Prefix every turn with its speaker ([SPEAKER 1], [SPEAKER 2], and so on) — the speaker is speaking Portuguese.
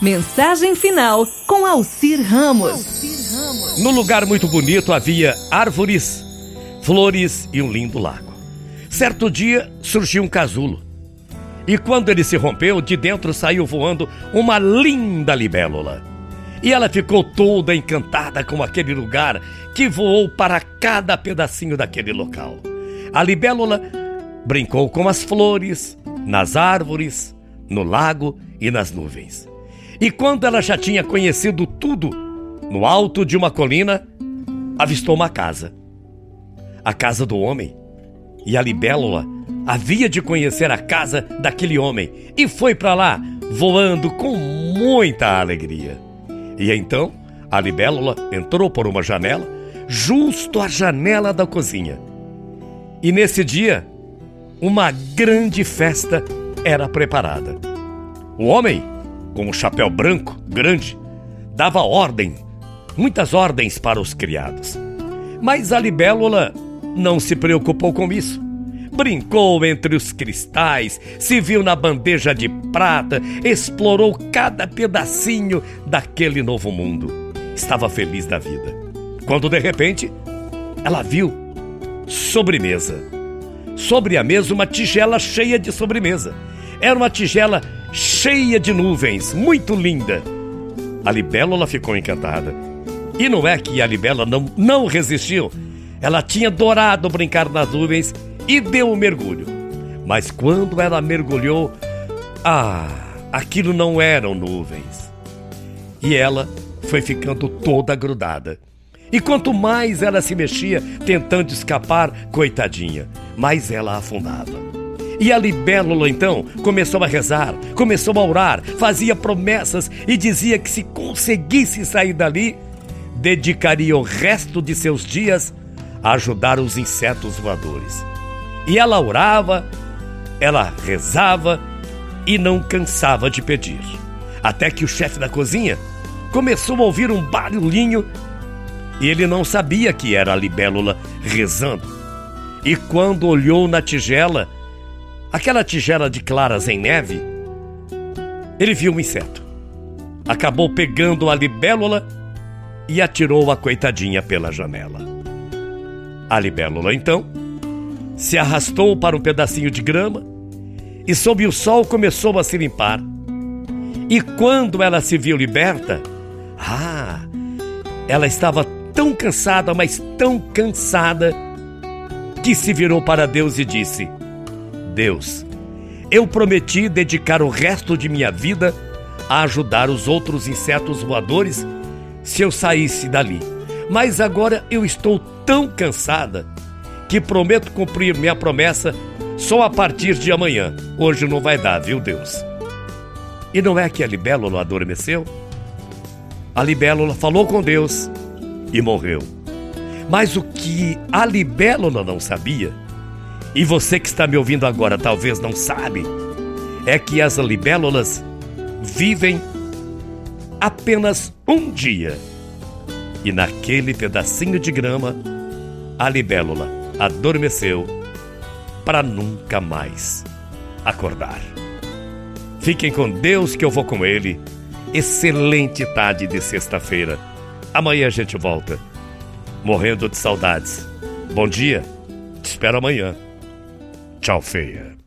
[SPEAKER 1] Mensagem final com Alcir Ramos.
[SPEAKER 2] No lugar muito bonito havia árvores, flores e um lindo lago. Certo dia surgiu um casulo. E quando ele se rompeu, de dentro saiu voando uma linda libélula. E ela ficou toda encantada com aquele lugar que voou para cada pedacinho daquele local. A libélula brincou com as flores, nas árvores, no lago e nas nuvens. E quando ela já tinha conhecido tudo, no alto de uma colina, avistou uma casa. A casa do homem. E a libélula havia de conhecer a casa daquele homem e foi para lá, voando com muita alegria. E então, a libélula entrou por uma janela, justo à janela da cozinha. E nesse dia, uma grande festa era preparada. O homem com um chapéu branco grande, dava ordem, muitas ordens para os criados. Mas a libélula não se preocupou com isso. Brincou entre os cristais, se viu na bandeja de prata, explorou cada pedacinho daquele novo mundo. Estava feliz da vida. Quando de repente ela viu sobremesa. Sobre a mesa, uma tigela cheia de sobremesa. Era uma tigela cheia de nuvens, muito linda. A libélula ficou encantada. E não é que a libélula não, não resistiu. Ela tinha adorado brincar nas nuvens e deu um mergulho. Mas quando ela mergulhou, ah, aquilo não eram nuvens. E ela foi ficando toda grudada. E quanto mais ela se mexia tentando escapar, coitadinha, mais ela afundava. E a libélula então começou a rezar, começou a orar, fazia promessas e dizia que se conseguisse sair dali, dedicaria o resto de seus dias a ajudar os insetos voadores. E ela orava, ela rezava e não cansava de pedir. Até que o chefe da cozinha começou a ouvir um barulhinho e ele não sabia que era a libélula rezando. E quando olhou na tigela, aquela tigela de claras em neve, ele viu um inseto. Acabou pegando a libélula e atirou a coitadinha pela janela. A libélula, então, se arrastou para um pedacinho de grama e, sob o sol, começou a se limpar. E quando ela se viu liberta, ah, ela estava tão cansada, mas tão cansada, que se virou para Deus e disse: Deus, eu prometi dedicar o resto de minha vida a ajudar os outros insetos voadores se eu saísse dali. Mas agora eu estou tão cansada que prometo cumprir minha promessa só a partir de amanhã. Hoje não vai dar, viu, Deus? E não é que a libélula adormeceu? A libélula falou com Deus e morreu. Mas o que a libélula não sabia e você que está me ouvindo agora talvez não sabe, é que as libélulas vivem apenas um dia. E naquele pedacinho de grama, a libélula adormeceu para nunca mais acordar. Fiquem com Deus que eu vou com ele. Excelente tarde de sexta-feira. Amanhã a gente volta. Morrendo de saudades. Bom dia. Te espero amanhã. Tchau, feia.